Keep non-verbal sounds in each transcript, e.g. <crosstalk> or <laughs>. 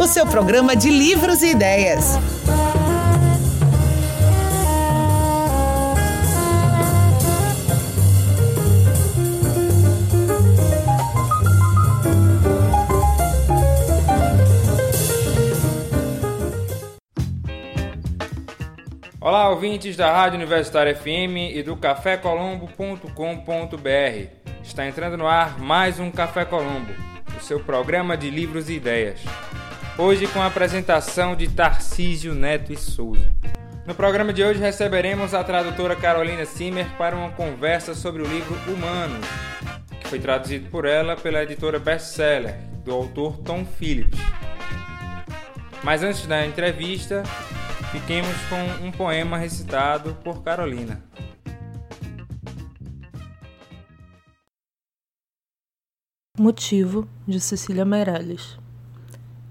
o seu programa de livros e ideias. Olá, ouvintes da Rádio Universitária FM e do cafécolombo.com.br. Está entrando no ar mais um Café Colombo, o seu programa de livros e ideias. Hoje com a apresentação de Tarcísio Neto e Souza. No programa de hoje receberemos a tradutora Carolina Simmer para uma conversa sobre o livro Humanos, que foi traduzido por ela pela editora Bestseller, do autor Tom Phillips. Mas antes da entrevista, Fiquemos com um poema recitado por Carolina. Motivo de Cecília Meirelles.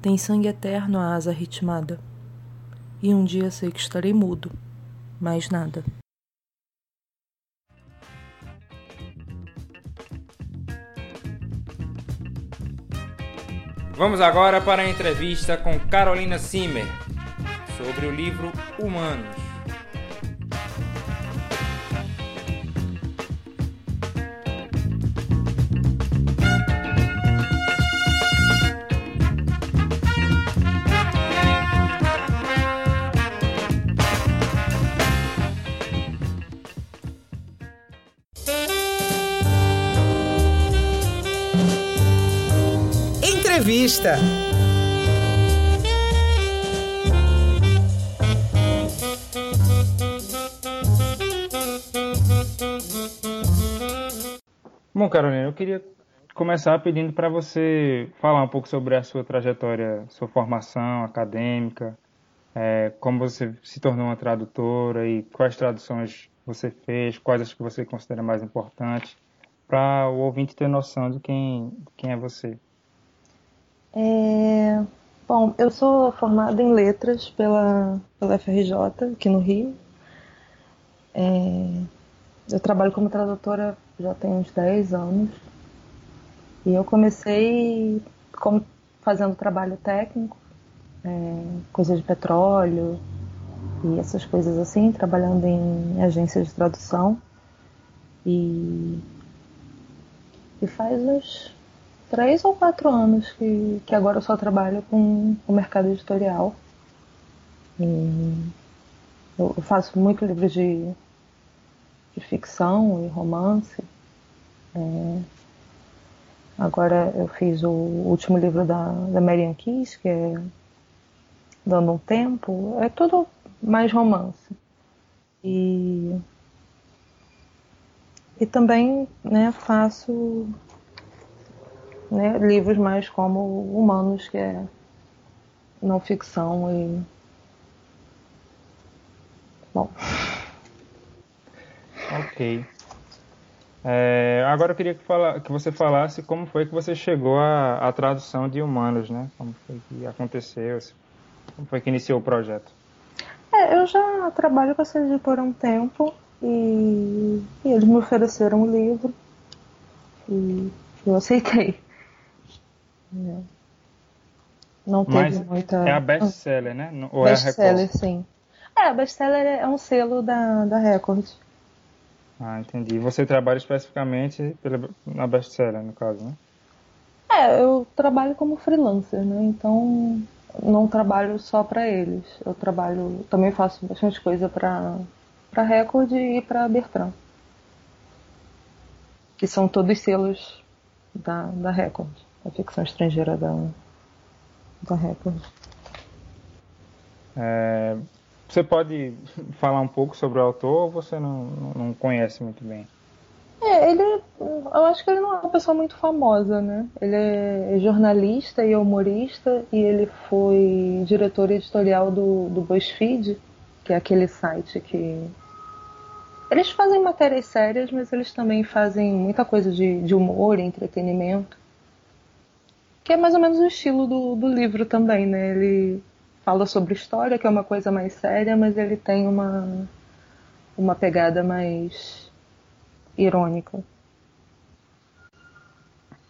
Tem sangue eterno a asa ritmada. E um dia sei que estarei mudo, mais nada. Vamos agora para a entrevista com Carolina Simmer, sobre o livro Humanos. Entrevista. Bom, Carolina, eu queria começar pedindo para você falar um pouco sobre a sua trajetória, sua formação acadêmica, é, como você se tornou uma tradutora e quais traduções você fez, quais as que você considera mais importantes, para o ouvinte ter noção de quem, de quem é você. É, bom, eu sou formada em letras pela, pela FRJ, aqui no Rio. É, eu trabalho como tradutora já tem uns 10 anos. E eu comecei como, fazendo trabalho técnico, é, coisas de petróleo e essas coisas assim, trabalhando em agências de tradução. E, e faz uns três ou quatro anos que, que agora eu só trabalho com o mercado editorial. E eu faço muito livro de de ficção e romance. É, agora eu fiz o último livro da, da Marian Kiss, que é Dando um Tempo. É tudo mais romance. E, e também né, faço né, livros mais como humanos, que é não ficção e. Bom. Ok. É, agora eu queria que, fala, que, você falasse como foi que você chegou à, à, tradução de humanos, né? Como foi que aconteceu, como foi que iniciou o projeto? É, eu já trabalho com essa editora há um tempo e, e eles me ofereceram um livro e eu aceitei. É. Não teve Mas muita. É a best-seller, né? Ou best-seller, é a sim. É, a best-seller é um selo da, da Record. Ah, entendi. Você trabalha especificamente pela, na best-seller, no caso, né? É, eu trabalho como freelancer, né? Então não trabalho só para eles. Eu trabalho, também faço bastante coisa para para Record e para Bertrand, que são todos selos da, da Record, a ficção estrangeira da da Record. É, você pode falar um pouco sobre o autor ou você não, não conhece muito bem? É, ele. Eu acho que ele não é uma pessoa muito famosa, né? Ele é jornalista e humorista e ele foi diretor editorial do, do BuzzFeed, que é aquele site que. Eles fazem matérias sérias, mas eles também fazem muita coisa de, de humor e entretenimento. Que é mais ou menos o estilo do, do livro também, né? Ele fala sobre história, que é uma coisa mais séria, mas ele tem uma, uma pegada mais irônica.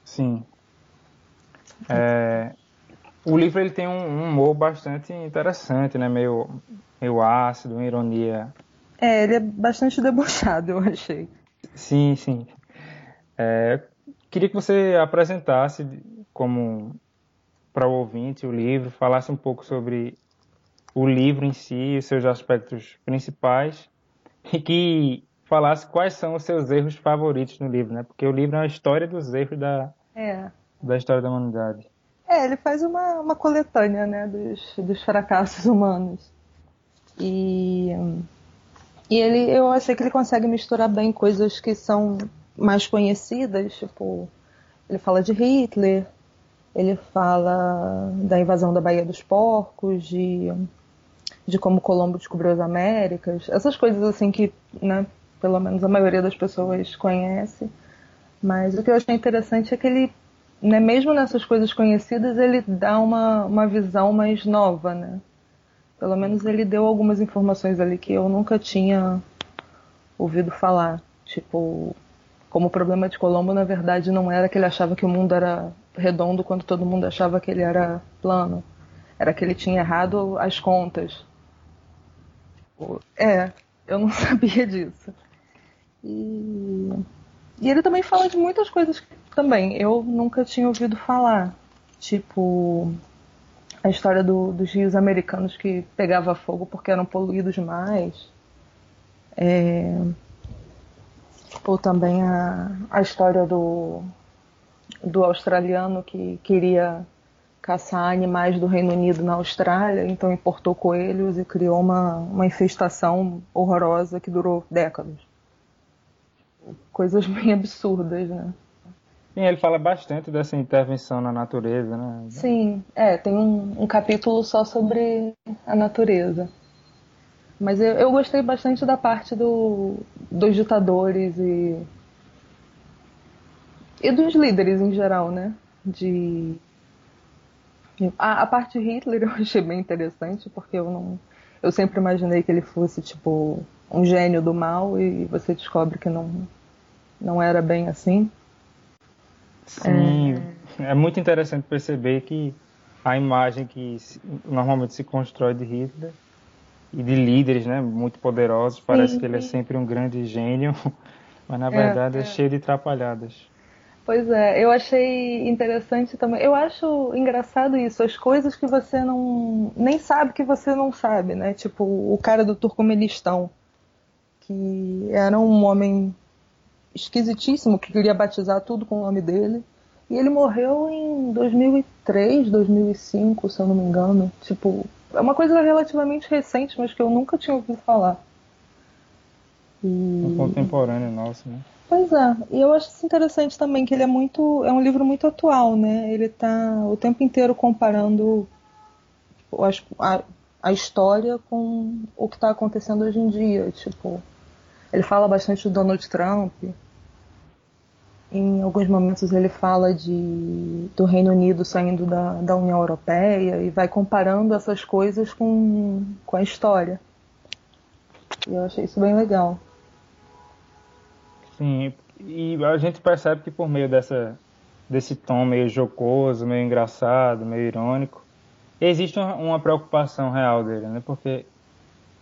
Sim. É, o livro ele tem um, humor bastante interessante, né? Meio, meio ácido, uma ironia. É, ele é bastante debochado, <laughs> eu achei. Sim, sim. É, queria que você apresentasse como para o ouvinte o livro, falasse um pouco sobre o livro em si, os seus aspectos principais e que falasse quais são os seus erros favoritos no livro, né? Porque o livro é uma história dos erros da, é. da história da humanidade. É, ele faz uma, uma coletânea, né, dos, dos fracassos humanos. E, e ele, eu achei que ele consegue misturar bem coisas que são mais conhecidas, tipo, ele fala de Hitler, ele fala da invasão da Baía dos Porcos, de, de como Colombo descobriu as Américas, essas coisas assim que, né, pelo menos a maioria das pessoas conhece. Mas o que eu achei interessante é que ele, né, mesmo nessas coisas conhecidas, ele dá uma, uma visão mais nova, né? Pelo menos ele deu algumas informações ali que eu nunca tinha ouvido falar. Tipo, como o problema de Colombo, na verdade, não era que ele achava que o mundo era redondo quando todo mundo achava que ele era plano. Era que ele tinha errado as contas. É, eu não <laughs> sabia disso. E, e ele também fala de muitas coisas que também eu nunca tinha ouvido falar. Tipo, a história do, dos rios americanos que pegava fogo porque eram poluídos demais. É, ou também a, a história do, do australiano que queria caçar animais do Reino Unido na Austrália, então importou coelhos e criou uma, uma infestação horrorosa que durou décadas. Coisas bem absurdas, né? Sim, ele fala bastante dessa intervenção na natureza, né? Sim, é, tem um, um capítulo só sobre a natureza. Mas eu, eu gostei bastante da parte do, dos ditadores e e dos líderes em geral, né? De a, a parte de Hitler <laughs> eu achei bem interessante porque eu não eu sempre imaginei que ele fosse tipo um gênio do mal e você descobre que não não era bem assim. Sim, é, é muito interessante perceber que a imagem que normalmente se constrói de Hitler e de líderes, né, muito poderosos, parece sim, que ele é sempre um grande gênio, <laughs> mas na é, verdade é, é cheio de trapalhadas. Pois é, eu achei interessante também. Eu acho engraçado isso, as coisas que você não nem sabe que você não sabe, né? Tipo o cara do Turcomenistão, que era um homem esquisitíssimo que queria batizar tudo com o nome dele. E ele morreu em 2003, 2005, se eu não me engano. Tipo, é uma coisa relativamente recente, mas que eu nunca tinha ouvido falar. E... Um contemporâneo nosso, né? Pois é, e eu acho isso interessante também, que ele é muito. é um livro muito atual, né? Ele está o tempo inteiro comparando a, a história com o que está acontecendo hoje em dia. Tipo, ele fala bastante do Donald Trump. Em alguns momentos ele fala de, do Reino Unido saindo da, da União Europeia e vai comparando essas coisas com, com a história. E eu achei isso bem legal. Sim, e a gente percebe que por meio dessa, desse tom meio jocoso, meio engraçado, meio irônico, existe uma, preocupação real dele, né? Porque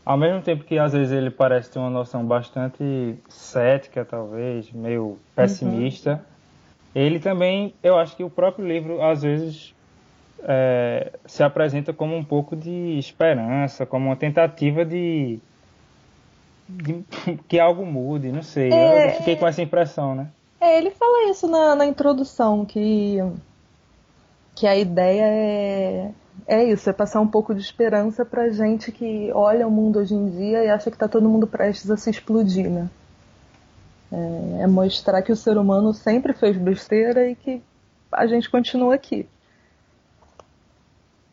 ao mesmo tempo que às vezes ele parece ter uma noção bastante cética, talvez, meio pessimista, uhum. ele também, eu acho que o próprio livro às vezes é, se apresenta como um pouco de esperança, como uma tentativa de de, <laughs> que algo mude, não sei. É, eu fiquei com essa impressão, né? É, ele fala isso na, na introdução, que, que a ideia é, é isso, é passar um pouco de esperança pra gente que olha o mundo hoje em dia e acha que tá todo mundo prestes a se explodir, né? É, é mostrar que o ser humano sempre fez besteira e que a gente continua aqui.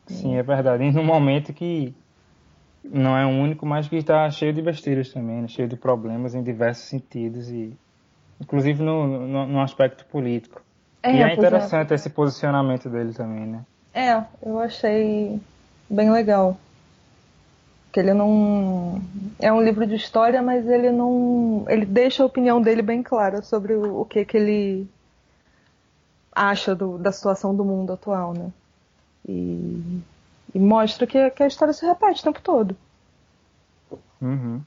Sim, é verdade. E no momento que não é o único, mas que está cheio de besteiras também, né? cheio de problemas em diversos sentidos, e inclusive no, no, no aspecto político. É, e é, é. interessante é. esse posicionamento dele também, né? É, eu achei bem legal. Que ele não. É um livro de história, mas ele não. Ele deixa a opinião dele bem clara sobre o, o que, que ele acha do, da situação do mundo atual, né? E, e mostra que, que, a história se repete o tempo todo. Uhum.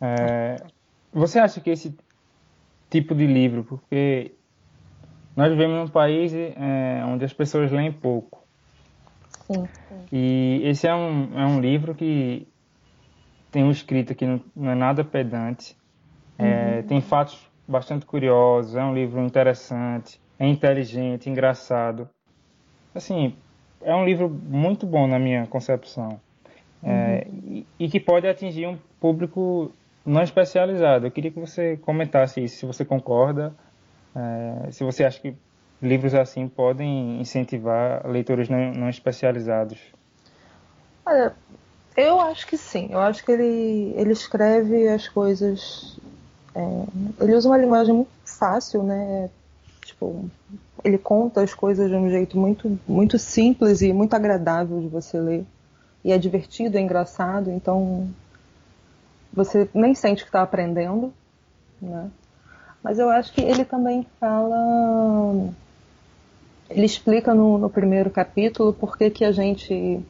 É, você acha que esse tipo de livro, porque nós vivemos num país é, onde as pessoas leem pouco. Sim, sim. E esse é um, é um livro que tem um escrito que não, não é nada pedante, é, uhum. tem fatos bastante curiosos, é um livro interessante, é inteligente, engraçado. Assim, é um livro muito bom na minha concepção. É, uhum. e, e, que pode atingir um público não especializado. Eu queria que você comentasse isso, se você concorda, é, se você acha que livros assim podem incentivar leitores não, não especializados. Olha, eu acho que sim. Eu acho que ele, ele escreve as coisas. É, ele usa uma linguagem muito fácil, né? Tipo, ele conta as coisas de um jeito muito, muito simples e muito agradável de você ler. E é divertido, é engraçado, então você nem sente que está aprendendo, né? Mas eu acho que ele também fala, ele explica no, no primeiro capítulo por que, que a gente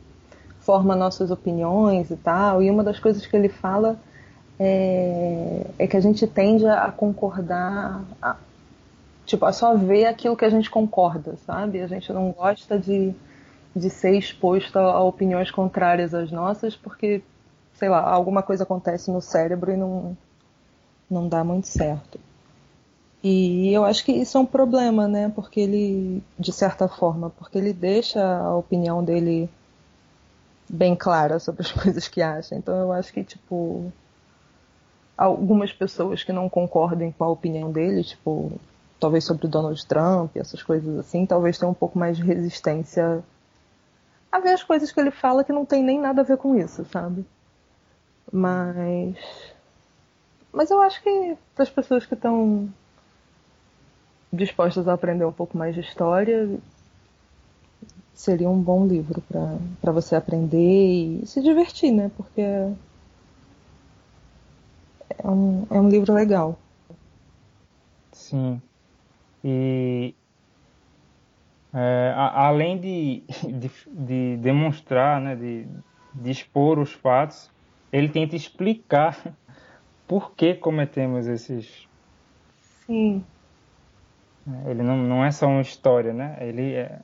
forma nossas opiniões e tal. E uma das coisas que ele fala é, é que a gente tende a concordar, tipo, a só ver aquilo que a gente concorda, sabe? A gente não gosta de, de ser exposto a, a opiniões contrárias às nossas, porque sei lá, alguma coisa acontece no cérebro e não, não dá muito certo. E eu acho que isso é um problema, né? Porque ele, de certa forma, porque ele deixa a opinião dele bem clara sobre as <laughs> coisas que acha. Então eu acho que, tipo, algumas pessoas que não concordem com a opinião dele, tipo, talvez sobre o Donald Trump, essas coisas assim, talvez tenham um pouco mais de resistência a ver as coisas que ele fala que não tem nem nada a ver com isso, sabe? Mas. Mas eu acho que para as pessoas que estão dispostas a aprender um pouco mais de história, seria um bom livro para você aprender e se divertir, né? Porque é um, é um livro legal. Sim. E é, a, além de, <laughs> de, de, demonstrar, né, de, de expor os fatos, ele tenta explicar <laughs> por que cometemos esses. Sim. Ele não, não é só uma história, né? Ele é,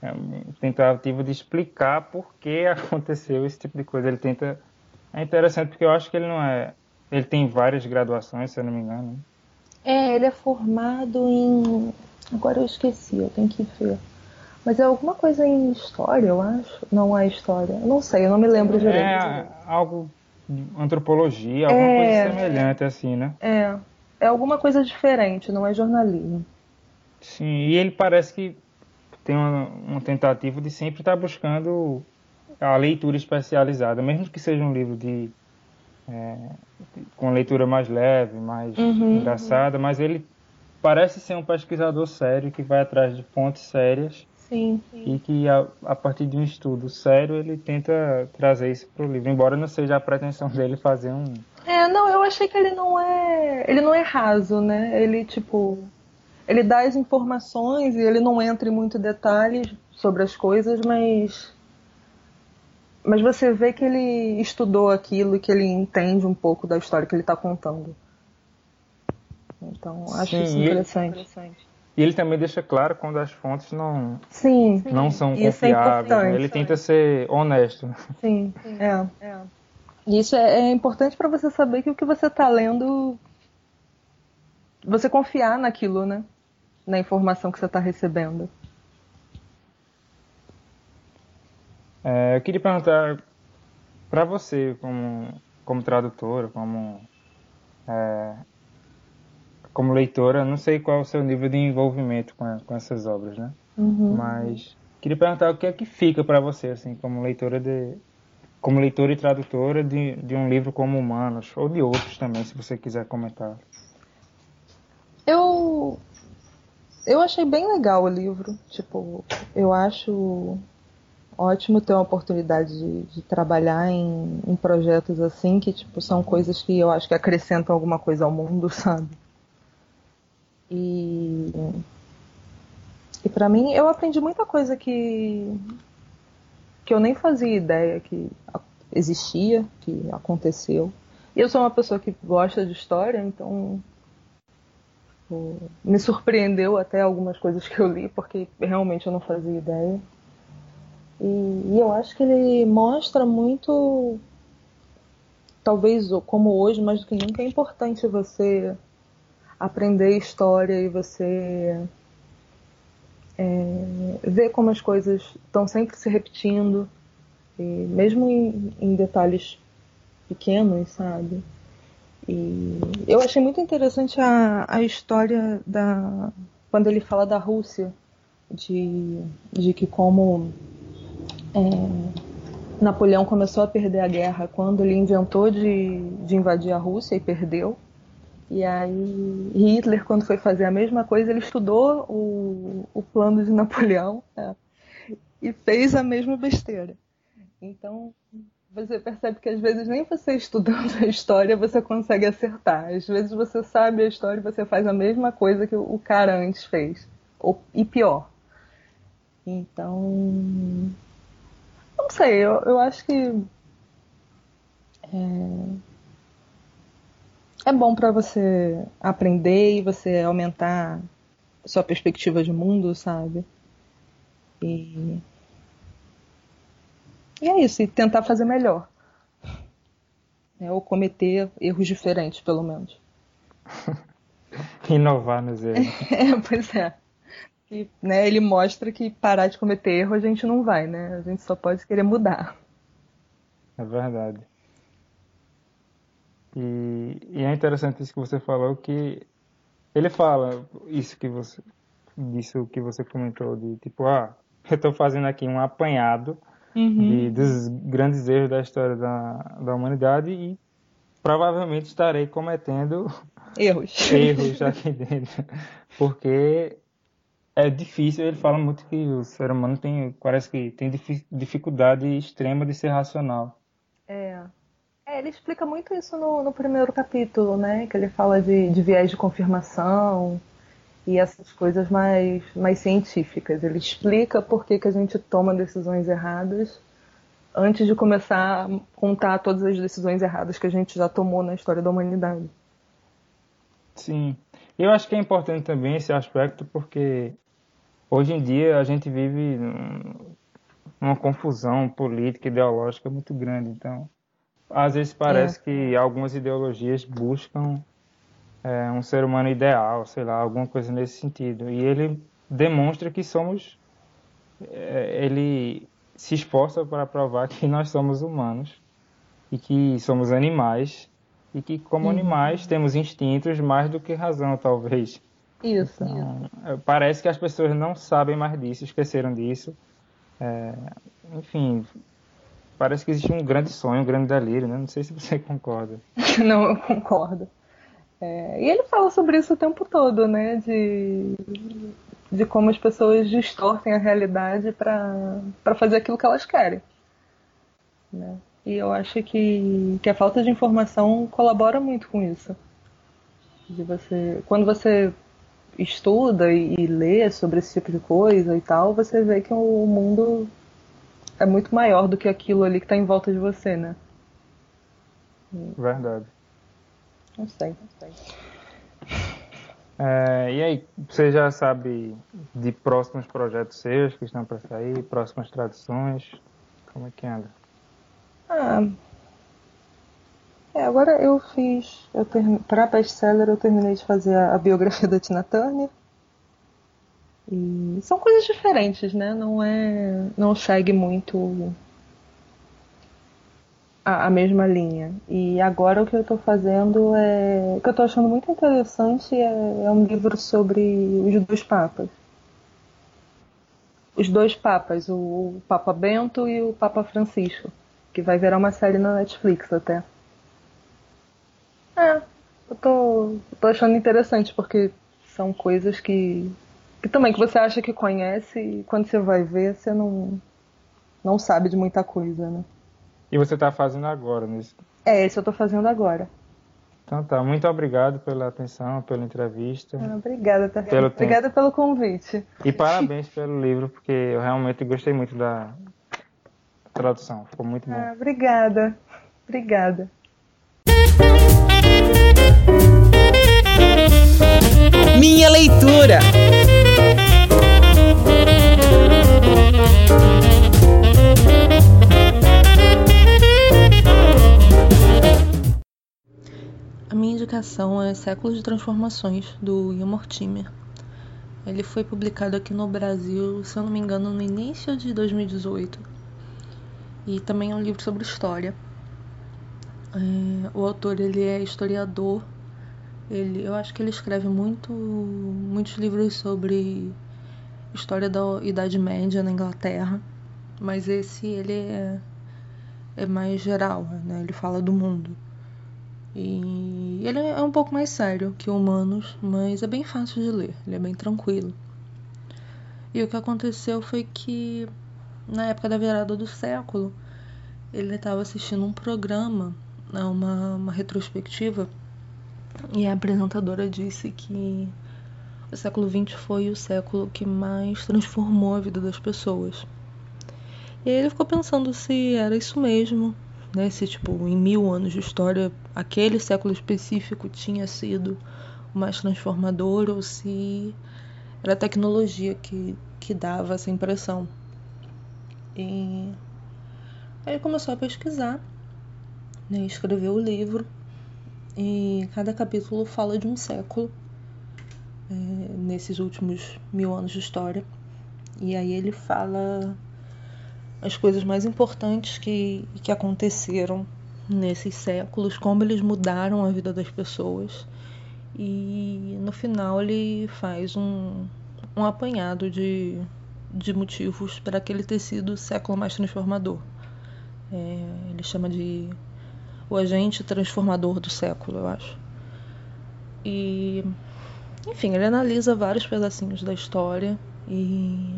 é uma tentativa de explicar por que <laughs> aconteceu esse tipo de coisa. Ele tenta. É interessante porque eu acho que ele não é. Ele tem várias graduações, se eu não me engano. É, ele é formado em. Agora eu esqueci, eu tenho que ver. Mas é alguma coisa em história, eu acho. Não é história. Eu não sei, eu não me lembro direito. É algo antropologia, alguma é, coisa semelhante assim, né? É. É alguma coisa diferente, não é jornalismo. Sim, e ele parece que tem uma, uma tentativa de sempre estar buscando a leitura especializada, mesmo que seja um livro de é, com leitura mais leve, mais uhum, engraçada, uhum. mas ele parece ser um pesquisador sério que vai atrás de fontes sérias Sim, sim. E que a, a, partir de um estudo sério ele tenta trazer isso para o livro, embora não seja a pretensão dele fazer um. É, não, eu achei que ele não é. Ele não é raso, né? Ele, tipo. Ele dá as informações e ele não entra em muito detalhes sobre as coisas, mas. Mas você vê que ele estudou aquilo e que ele entende um pouco da história que ele está contando. Então, acho Sim, isso interessante. interessante. E ele também deixa claro quando as fontes não, sim, não são isso é confiáveis. É ele tenta ser honesto. Sim, é. é. Isso é, é importante para você saber que o que você está lendo, você confiar naquilo, né? Na informação que você está recebendo. É, eu queria perguntar para você, como, como tradutora, como é, como leitora, não sei qual é o seu nível de envolvimento com, com essas obras, né? Uhum. Mas queria perguntar o que é que fica para você, assim, como leitora de, como leitora e tradutora de, de um livro como Humanos ou de outros também, se você quiser comentar. Eu eu achei bem legal o livro, tipo, eu acho ótimo ter uma oportunidade de, de trabalhar em, em, projetos assim, que tipo, são coisas que eu acho que acrescentam alguma coisa ao mundo, <laughs> sabe? E, e para mim, eu aprendi muita coisa que, que eu nem fazia ideia que existia, que aconteceu. E eu sou uma pessoa que gosta de história, então tipo, me surpreendeu até algumas coisas que eu li, porque realmente eu não fazia ideia. E, e, eu acho que ele mostra muito, talvez como hoje, mais do que nunca, é importante você aprender história e você é, ver como as coisas estão sempre se repetindo, e mesmo em, em detalhes pequenos, sabe? E eu achei muito interessante a, a história da quando ele fala da Rússia, de, de que como é, Napoleão começou a perder a guerra quando ele inventou de, de invadir a Rússia e perdeu. E aí Hitler, quando foi fazer a mesma coisa, ele estudou o, o plano de Napoleão é, e fez a mesma besteira. Então você percebe que às vezes nem você estudando a história você consegue acertar. Às vezes você sabe a história e você faz a mesma coisa que o cara antes fez. Ou, e pior. Então. Não sei, eu, eu acho que. É, é bom para você aprender e você aumentar sua perspectiva de mundo, sabe? E e é isso, e tentar fazer melhor. É, ou cometer erros diferentes, pelo menos. <laughs> Inovar nos erros. <laughs> é, pois é. E, né, ele mostra que parar de cometer erro a gente não vai, né? A gente só pode querer mudar. É verdade. E, e é interessante isso que você falou, que ele fala isso que você, isso que você comentou, de tipo, ah, eu estou fazendo aqui um apanhado uhum. de, dos grandes erros da história da, da humanidade e provavelmente estarei cometendo erros, <laughs> erros aqui dentro, porque é difícil. Ele fala muito que o ser humano tem, parece que tem dificuldade extrema de ser racional. É. É, ele explica muito isso no, no primeiro capítulo, né? Que ele fala de, de viés de confirmação, e essas coisas mais, mais científicas. Ele explica por que, que a gente toma decisões erradas antes de começar a contar todas as decisões erradas que a gente já tomou na história da humanidade. Sim. Eu acho que é importante também esse aspecto porque hoje em dia a gente vive uma confusão política ideológica muito grande. Então, às vezes parece é. que algumas ideologias buscam é, um ser humano ideal, sei lá, alguma coisa nesse sentido. E ele demonstra que somos. É, ele se esforça para provar que nós somos humanos e que somos animais e que, como animais, temos instintos mais do que razão, talvez. Isso. Então, é, parece que as pessoas não sabem mais disso, esqueceram disso. É, enfim, parece que existe um grande sonho, um grande delírio, né? Não sei se você <laughs> concorda. <laughs> não, eu concordo. É, e ele fala sobre isso o tempo todo, né? De, de como as pessoas distorcem a realidade para fazer aquilo que elas querem. Né? E eu acho que, que a falta de informação colabora muito com isso. De você, quando você estuda e, e lê sobre esse tipo de coisa e tal, você vê que o mundo é muito maior do que aquilo ali que está em volta de você, né? Verdade. Não sei, não sei. É, e aí, você já sabe de próximos projetos seus que estão para sair, próximas traduções? Como é que anda? Ah, é, agora eu fiz, eu term... para best-seller eu terminei de fazer a, a biografia da Tina Turner. E são coisas diferentes, né? Não é, não segue muito a, a, mesma linha. E agora o que eu estou fazendo é. O que eu estou achando muito interessante é, é um livro sobre os dois papas. Os dois papas, o Papa Bento e o Papa Francisco, que vai virar uma série na Netflix até. É, eu tô, tô achando interessante, porque são coisas que, que também que você acha que conhece e quando você vai ver, você não, não sabe de muita coisa, né? E você está fazendo agora, nesse? É, esse eu estou fazendo agora. Então tá, muito obrigado pela atenção, pela entrevista. Ah, obrigada, tá? Pelo obrigada pelo convite. E parabéns pelo livro, porque eu realmente gostei muito da tradução, ficou muito bom. Ah, obrigada, obrigada. Minha indicação é Séculos de Transformações, do Ian Mortimer. Ele foi publicado aqui no Brasil, se eu não me engano, no início de 2018. E também é um livro sobre história. É, o autor ele é historiador. Ele, eu acho que ele escreve muito, muitos livros sobre história da Idade Média na Inglaterra, mas esse ele é, é mais geral, né? Ele fala do mundo. E ele é um pouco mais sério que Humanos, mas é bem fácil de ler, ele é bem tranquilo. E o que aconteceu foi que na época da virada do século, ele estava assistindo um programa né, uma, uma retrospectiva e a apresentadora disse que o século XX foi o século que mais transformou a vida das pessoas. E aí ele ficou pensando se era isso mesmo, né? Se tipo em mil anos de história aquele século específico tinha sido o mais transformador ou se era a tecnologia que, que dava essa impressão. E aí ele começou a pesquisar né, escreveu o livro e cada capítulo fala de um século é, nesses últimos mil anos de história. E aí ele fala as coisas mais importantes que, que aconteceram nesses séculos, como eles mudaram a vida das pessoas. E no final ele faz um, um apanhado de, de motivos para aquele ter sido o século mais transformador. É, ele chama de o agente transformador do século, eu acho. E, enfim, ele analisa vários pedacinhos da história e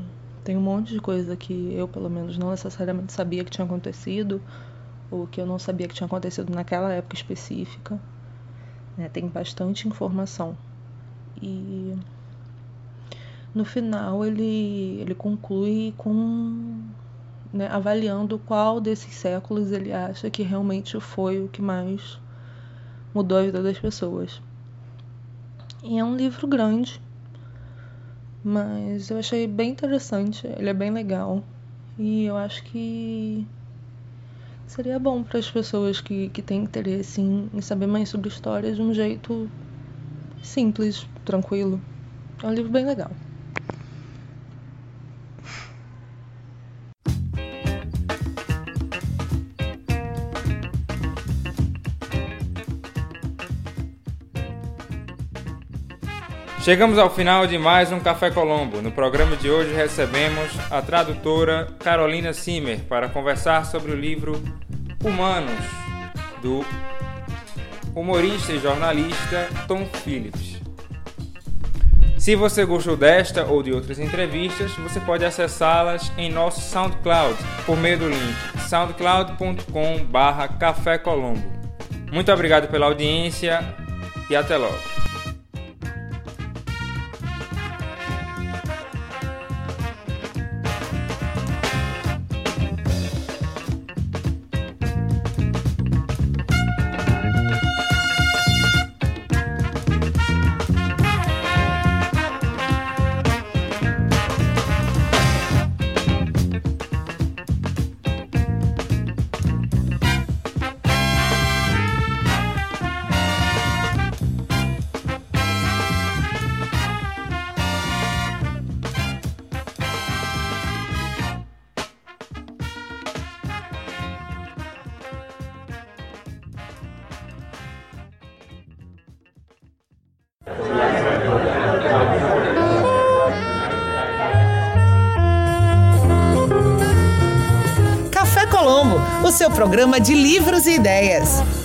tem um monte de coisa que eu, pelo menos, não necessariamente sabia que tinha acontecido ou que eu não sabia que tinha acontecido naquela época específica. Né? Tem bastante informação. E no final ele, ele conclui com né, avaliando qual desses séculos ele acha que realmente foi o que mais mudou a vida das pessoas. E é um livro grande, mas eu achei bem interessante, ele é bem legal. E eu acho que seria bom para as pessoas que, que têm interesse em, em saber mais sobre história de um jeito simples, tranquilo. É um livro bem legal. Chegamos ao final de mais um Café Colombo. No programa de hoje recebemos a tradutora Carolina Simmer para conversar sobre o livro Humanos, do humorista e jornalista Tom Phillips. Se você gostou desta ou de outras entrevistas, você pode acessá-las em nosso SoundCloud por meio do link soundcloud.com/café Colombo. Muito obrigado pela audiência e até logo. Programa de livros e ideias.